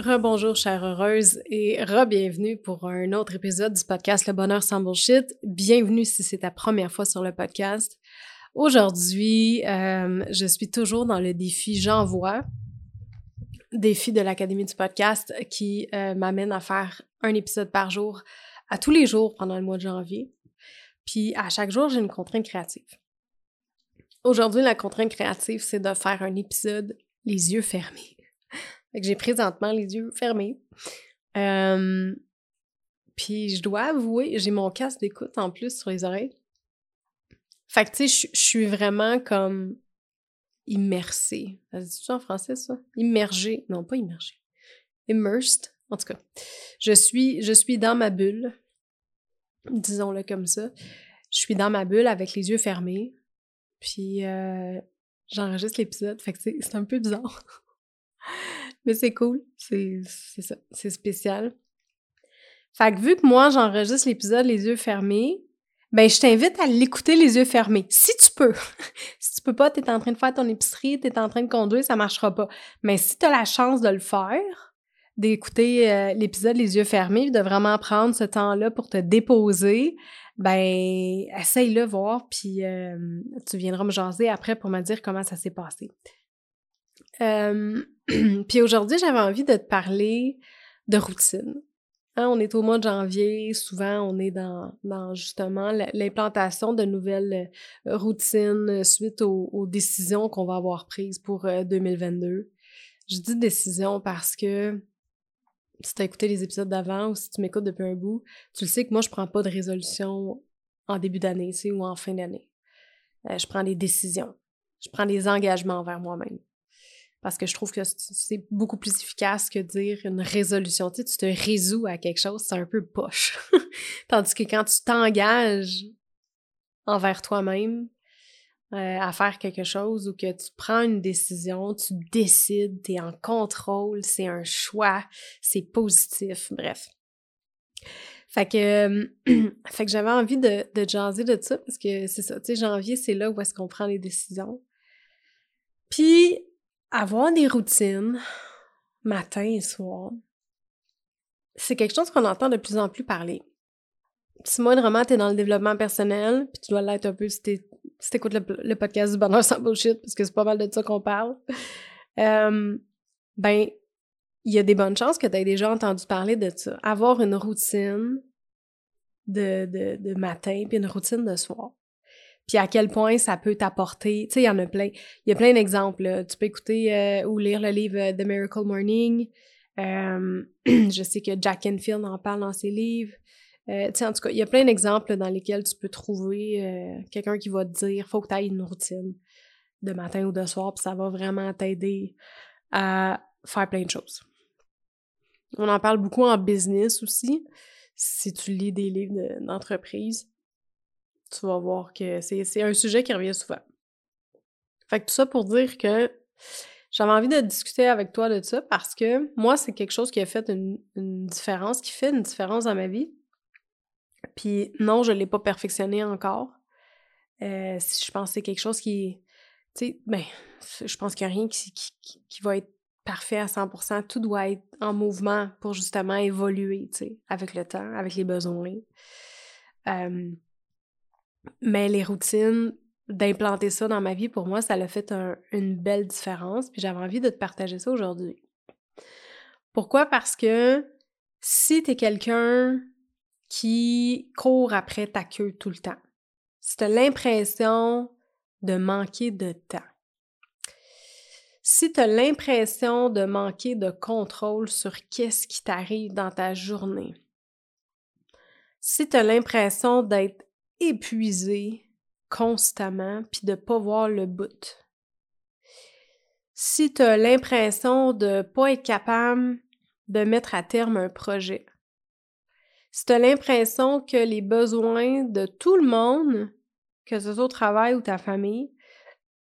Rebonjour, chère heureuse, et re-bienvenue pour un autre épisode du podcast Le Bonheur sans Bullshit. Bienvenue si c'est ta première fois sur le podcast. Aujourd'hui, euh, je suis toujours dans le défi J'envoie, défi de l'Académie du podcast qui euh, m'amène à faire un épisode par jour à tous les jours pendant le mois de janvier. Puis à chaque jour, j'ai une contrainte créative. Aujourd'hui, la contrainte créative, c'est de faire un épisode les yeux fermés. Fait que j'ai présentement les yeux fermés. puis je dois avouer, j'ai mon casque d'écoute en plus sur les oreilles. Fait que tu sais, je suis vraiment comme immersée. Ça dit ça en français, ça? Immergée. Non, pas immergée. Immersed. En tout cas, je suis, je suis dans ma bulle. Disons-le comme ça. Je suis dans ma bulle avec les yeux fermés. Puis euh, j'enregistre l'épisode. Fait que c'est un peu bizarre. Mais c'est cool. C'est ça. C'est spécial. Fait que vu que moi, j'enregistre l'épisode les yeux fermés, ben je t'invite à l'écouter les yeux fermés. Si tu peux. si tu peux pas, t'es en train de faire ton épicerie, t'es en train de conduire, ça marchera pas. Mais si t'as la chance de le faire, d'écouter euh, l'épisode les yeux fermés, de vraiment prendre ce temps-là pour te déposer, ben essaye-le voir, puis euh, tu viendras me jaser après pour me dire comment ça s'est passé. Euh, puis aujourd'hui, j'avais envie de te parler de routine. Hein, on est au mois de janvier, souvent on est dans, dans justement l'implantation de nouvelles euh, routines suite aux, décisions qu'on va avoir prises pour 2022. Euh, Je dis décision parce que si tu as écouté les épisodes d'avant ou si tu m'écoutes depuis un bout, tu le sais que moi, je prends pas de résolution en début d'année, ou en fin d'année. je prends des décisions. Je prends des engagements envers moi-même parce que je trouve que c'est beaucoup plus efficace que dire une résolution. Tu, sais, tu te résous à quelque chose, c'est un peu poche. Tandis que quand tu t'engages envers toi-même euh, à faire quelque chose ou que tu prends une décision, tu décides, tu es en contrôle, c'est un choix, c'est positif, bref. Fait que, fait que j'avais envie de, de jaser de ça parce que c'est ça, tu sais, janvier, c'est là où est-ce qu'on prend les décisions. Puis, avoir des routines, matin et soir, c'est quelque chose qu'on entend de plus en plus parler. Si moindrement t'es dans le développement personnel, puis tu dois l'être un peu si t'écoutes le, podcast du bonheur sans bullshit, parce que c'est pas mal de ça qu'on parle, euh, ben, il y a des bonnes chances que tu aies déjà entendu parler de ça. Avoir une routine de, de, de matin, puis une routine de soir puis à quel point ça peut t'apporter. Tu sais, il y en a plein. Il y a plein d'exemples. Tu peux écouter euh, ou lire le livre euh, The Miracle Morning. Euh, je sais que Jack Enfield en parle dans ses livres. tu sais, en tout cas, il y a plein d'exemples dans lesquels tu peux trouver quelqu'un qui va te dire faut que tu ailles une routine de matin ou de soir, puis ça va vraiment t'aider à faire plein de choses. On en parle beaucoup en business aussi, si tu lis des livres d'entreprise tu vas voir que c'est un sujet qui revient souvent. Fait que tout ça pour dire que j'avais envie de discuter avec toi de ça parce que moi, c'est quelque chose qui a fait une, différence, qui fait une différence dans ma vie. Puis non, je ne l'ai pas perfectionné encore. Euh, je pense que c'est quelque chose qui. Tu sais, ben, je pense qu'il n'y a rien qui, qui, va être parfait à 100%. Tout doit être en mouvement pour justement évoluer, tu sais, avec le temps, avec les besoins. Euh, mais les routines, d'implanter ça dans ma vie, pour moi, ça a fait une belle différence. Puis j'avais envie de te partager ça aujourd'hui. Pourquoi? Parce que si tu es quelqu'un qui court après ta queue tout le temps. Si tu as l'impression de manquer de temps. Si tu as l'impression de manquer de contrôle sur qu'est-ce qui t'arrive dans ta journée. Si tu as l'impression d'être épuisé constamment puis de pas voir le bout. Si tu as l'impression de pas être capable de mettre à terme un projet. Si tu as l'impression que les besoins de tout le monde, que ce soit au travail ou ta famille,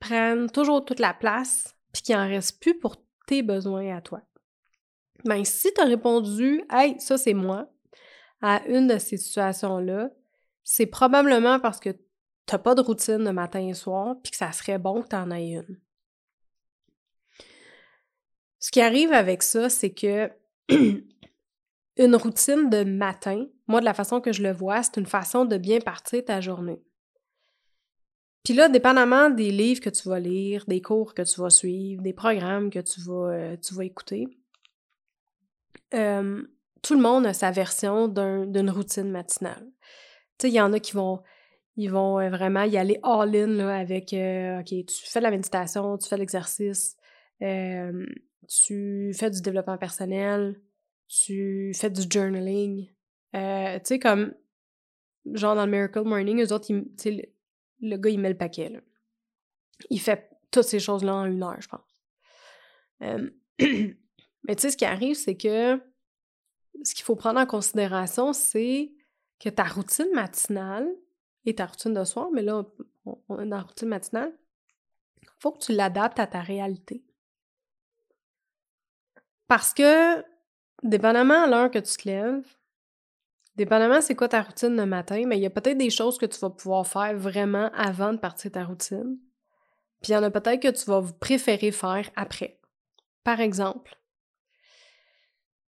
prennent toujours toute la place, puis qu'il en reste plus pour tes besoins à toi. Ben, si tu as répondu Hey, ça c'est moi à une de ces situations-là, c'est probablement parce que t'as pas de routine de matin et soir, puis que ça serait bon que tu en aies une. Ce qui arrive avec ça, c'est que une routine de matin, moi, de la façon que je le vois, c'est une façon de bien partir ta journée. Puis là, dépendamment des livres que tu vas lire, des cours que tu vas suivre, des programmes que tu vas, euh, écouter, euh, tout le monde a sa version d'une routine matinale. Tu sais, il y en a qui vont, ils vont euh, vraiment y aller all-in avec, OK, tu fais la méditation, tu fais l'exercice, tu fais du développement personnel, tu fais du journaling. Euh, tu sais, comme, genre dans le Miracle Morning, eux autres, le, le, gars, il met le paquet. Il fait toutes ces choses-là en une heure, je pense. Euh, mais tu sais, ce qui arrive, c'est que ce qu'il faut prendre en considération, c'est que ta routine matinale et ta routine de soir, mais là, on est dans la routine matinale, il faut que tu l'adaptes à ta réalité. Parce que, dépendamment à l'heure que tu te lèves, dépendamment c'est quoi ta routine le matin, mais il y a peut-être des choses que tu vas pouvoir faire vraiment avant de partir ta routine. Puis il y en a peut-être que tu vas préférer faire après. Par exemple,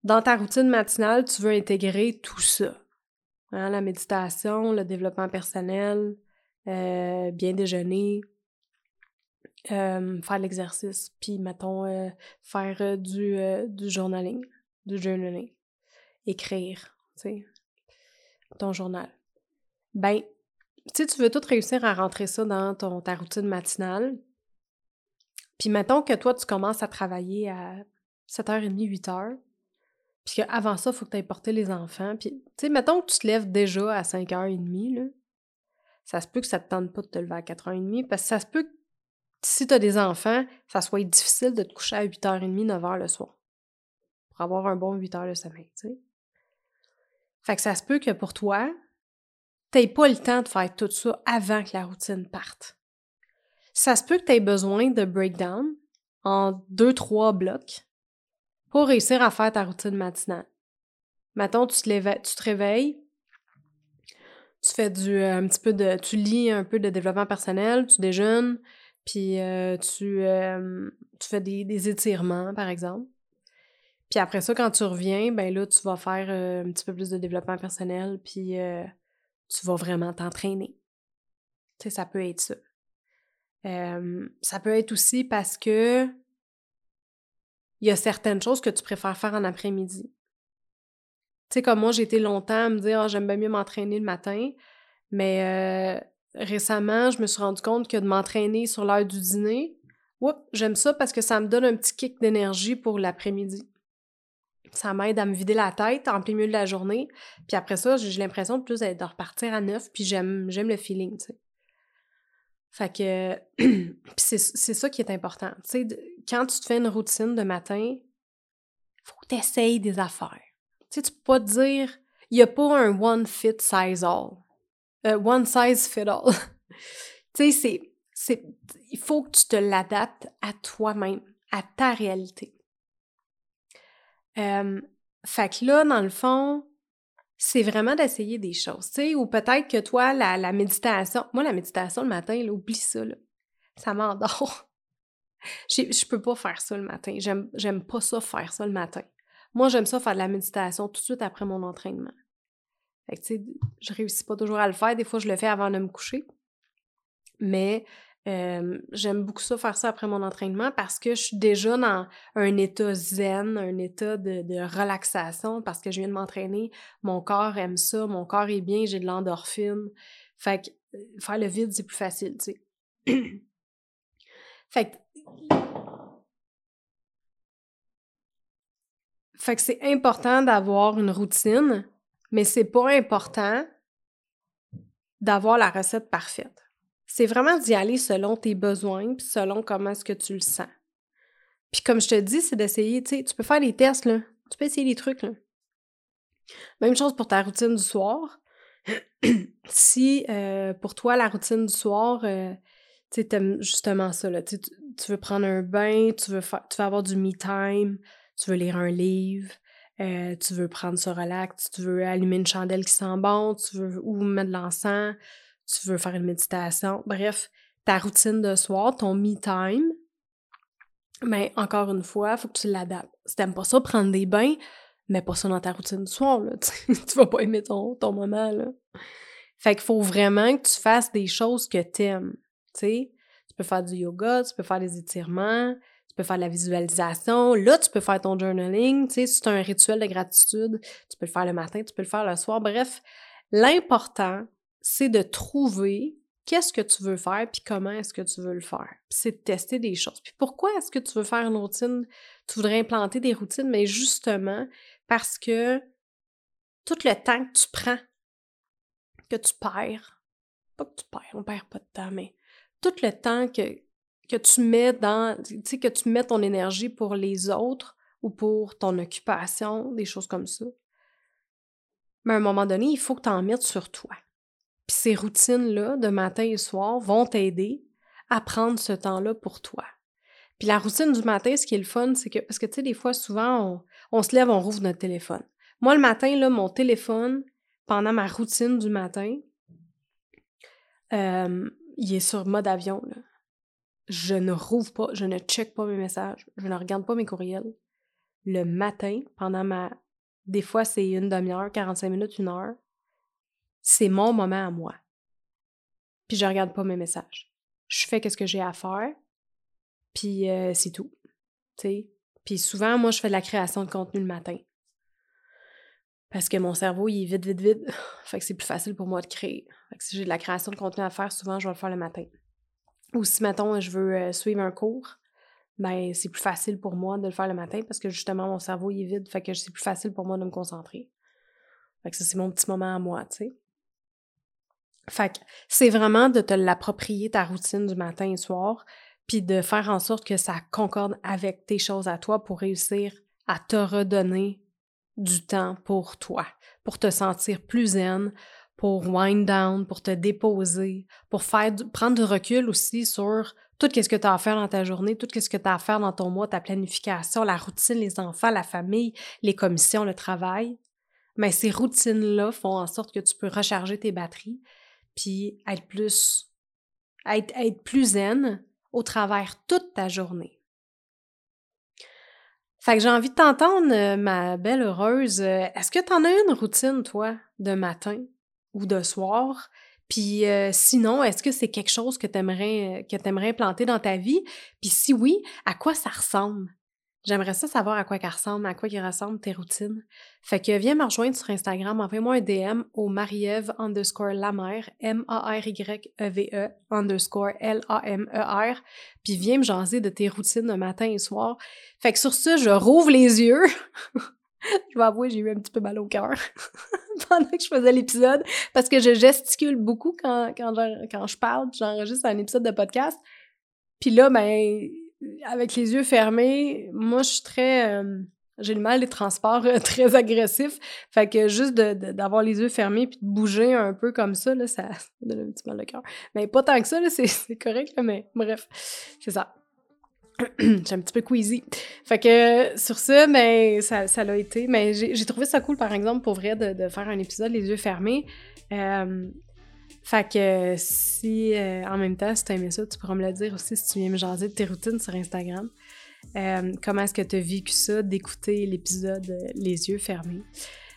dans ta routine matinale, tu veux intégrer tout ça. Hein, la méditation, le développement personnel, euh, bien déjeuner, faire l'exercice, puis mettons euh, faire euh, du, euh, du journaling, du journaling, écrire, tu sais, ton journal. Ben, si tu veux tout réussir à rentrer ça dans ton, ta routine matinale, puis mettons que toi, tu commences à travailler à 7h30, 8h, puis qu'avant ça, il faut que tu ailles porter les enfants, puis, tu sais, mettons que tu te lèves déjà à 5h30, là, ça se peut que ça te tente pas de te lever à 4h30, parce que ça se peut que si tu as des enfants, ça soit difficile de te coucher à 8h30, 9h le soir. Pour avoir un bon 8 h de sommeil, tu sais. Fait que ça se peut que pour toi, t'aies pas le temps de faire tout ça avant que la routine parte. Ça se peut que tu aies besoin de breakdown en deux, trois blocs pour réussir à faire ta routine matinale. Mettons, tu te, tu te réveilles, tu fais du euh, un petit peu de. tu lis un peu de développement personnel, tu déjeunes, puis euh, tu, euh, tu fais des, étirements, par exemple. Puis après ça, quand tu reviens, ben là, tu vas faire un petit peu plus de développement personnel, puis tu vas vraiment t'entraîner. Tu sais, ça peut être ça. ça peut être aussi parce que il y a certaines choses que tu préfères faire en après-midi. Tu sais, comme moi, j'ai été longtemps à me dire ah, j'aime bien mieux m'entraîner le matin, mais récemment, je me suis rendu compte que de m'entraîner sur l'heure du dîner, j'aime ça parce que ça me donne un petit kick d'énergie pour l'après-midi. Ça m'aide à me vider la tête en plein milieu de la journée. Puis après ça, j'ai l'impression de plus de repartir à neuf, puis j'aime, j'aime le feeling, tu. Fait que c'est, ça qui est important. Tu sais, quand tu te fais une routine de matin, faut que tu essayes des affaires. Tu sais, tu peux pas te dire, il n'y a pas un one fit size all. Euh, one size fit all. tu sais, c'est, il faut que tu te l'adaptes à toi-même, à ta réalité. Euh, fait que là, dans le fond, c'est vraiment d'essayer des choses, tu sais, ou peut-être que toi, la, méditation, moi, la méditation le matin, là, oublie ça, là. Ça m'endort. Je peux pas faire ça le matin. J'aime, j'aime pas ça faire ça le matin. Moi, j'aime ça faire de la méditation tout de suite après mon entraînement. Fait que, tu sais, je réussis pas toujours à le faire. Des fois, je le fais avant de me coucher. Mais J'aime beaucoup ça, faire ça après mon entraînement parce que je suis déjà dans un état zen, un état de, de relaxation parce que je viens de m'entraîner. Mon corps aime ça, mon corps est bien, j'ai de l'endorphine. Fait que euh, faire le vide, c'est plus facile, tu sais. fait que Fait que c'est important d'avoir une routine, mais c'est pas important d'avoir la recette parfaite. C'est vraiment d'y aller selon tes besoins, puis selon comment est-ce que tu le sens. Puis comme je te dis, c'est d'essayer, tu sais, tu peux faire des tests, là. Tu peux essayer des trucs, là. Même chose pour ta routine du soir. si euh, pour toi, la routine du soir, euh, tu sais, justement ça, là. Tu, veux prendre un bain, tu veux, tu veux avoir du me time, tu veux lire un livre, euh, tu veux prendre ce relax, tu veux allumer une chandelle qui sent bon, tu veux ou mettre de l'encens, tu veux faire une méditation. Bref, ta routine de soir, ton me time, mais encore une fois, il faut que tu l'adaptes. Si t'aimes pas ça, prendre des bains, mets pas ça dans ta routine du soir, là. tu vas pas aimer ton, ton moment, là. Fait qu'il faut vraiment que tu fasses des choses que t'aimes, tu sais. Tu peux faire du yoga, tu peux faire des étirements, tu peux faire de la visualisation. Là, tu peux faire ton journaling, tu sais. Si un rituel de gratitude, tu peux le faire le matin, tu peux le faire le soir. Bref, l'important, c'est de trouver qu'est-ce que tu veux faire puis comment est-ce que tu veux le faire. C'est de tester des choses. Puis pourquoi est-ce que tu veux faire une routine? Tu voudrais implanter des routines, mais justement parce que tout le temps que tu prends, que tu perds, pas que tu perds, on perd pas de temps, mais tout le temps que, que tu mets dans, tu sais, que tu mets ton énergie pour les autres ou pour ton occupation, des choses comme ça. Mais à un moment donné, il faut que tu en mettes sur toi. Puis ces routines-là, de matin et soir, vont t'aider à prendre ce temps-là pour toi. Puis la routine du matin, ce qui est le fun, c'est que, parce que tu sais, des fois, souvent, on, se lève, on rouvre notre téléphone. Moi, le matin, là, mon téléphone, pendant ma routine du matin, euh, il est sur mode avion. Je ne rouvre pas, je ne check pas mes messages, je ne regarde pas mes courriels. Le matin, pendant ma. Des fois, c'est une demi-heure, 45 minutes, une heure c'est mon moment à moi. Puis je regarde pas mes messages. Je fais ce que j'ai à faire, puis euh, c'est tout. sais. Puis souvent, moi, je fais de la création de contenu le matin. Parce que mon cerveau, il est vite, vite, vite. fait que c'est plus facile pour moi de créer. Fait que si j'ai de la création de contenu à faire, souvent, je vais le faire le matin. Ou si, mettons, je veux euh, suivre un cours, ben c'est plus facile pour moi de le faire le matin parce que justement, mon cerveau, il est vide. Fait que c'est plus facile pour moi de me concentrer. Fait que ça, c'est mon petit moment à moi, tu sais. Fait que c'est vraiment de te l'approprier ta routine du matin et soir, puis de faire en sorte que ça concorde avec tes choses à toi pour réussir à te redonner du temps pour toi, pour te sentir plus zen, pour wind down, pour te déposer, pour faire prendre du recul aussi sur tout ce que tu as à faire dans ta journée, tout ce que tu as à faire dans ton mois, ta planification, la routine, les enfants, la famille, les commissions, le travail. Mais ces routines-là font en sorte que tu peux recharger tes batteries puis être plus, être, plus zen au travers toute ta journée. Fait que j'ai envie de t'entendre, euh, ma belle heureuse. Euh, est-ce que tu en as une routine, toi, de matin ou de soir? Puis euh, sinon, est-ce que c'est quelque chose que tu aimerais implanter dans ta vie? Puis si oui, à quoi ça ressemble? J'aimerais ça savoir à quoi qu'elle ressemble, à quoi qu'ils ressemblent tes routines. Fait que viens me rejoindre sur Instagram, envoie-moi un DM au Marie-Ève underscore Lamère, M-A-R-Y-E-V-E underscore L-A-M-E-R, puis viens me jaser de tes routines de matin et soir. Fait que sur ce, je rouvre les yeux. je vais avouer, j'ai eu un petit peu mal au cœur pendant que je faisais l'épisode, parce que je gesticule beaucoup quand, quand, quand je parle, j'enregistre un épisode de podcast. Puis là, ben avec les yeux fermés, moi, je suis très. Euh, j'ai le mal des transports euh, très agressifs. Fait que juste d'avoir les yeux fermés puis de bouger un peu comme ça, ça, me donne un petit mal de cœur. Mais pas tant que ça, c'est correct, mais bref, c'est ça. j'ai un petit peu queasy. Fait que sur ça, mais ça, ça l'a été. Mais j'ai trouvé ça cool, par exemple, pour vrai, de, faire un épisode les yeux fermés. Euh, fait que si euh, en même temps, si tu aimé ça, tu pourras me le dire aussi si tu viens me jaser de tes routines sur Instagram. Euh, comment est-ce que tu as vécu ça d'écouter l'épisode euh, Les yeux fermés?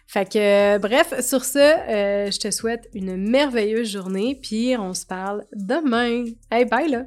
Fait que bref, sur ce, je te souhaite une merveilleuse journée, puis on se parle demain. Hey, bye là!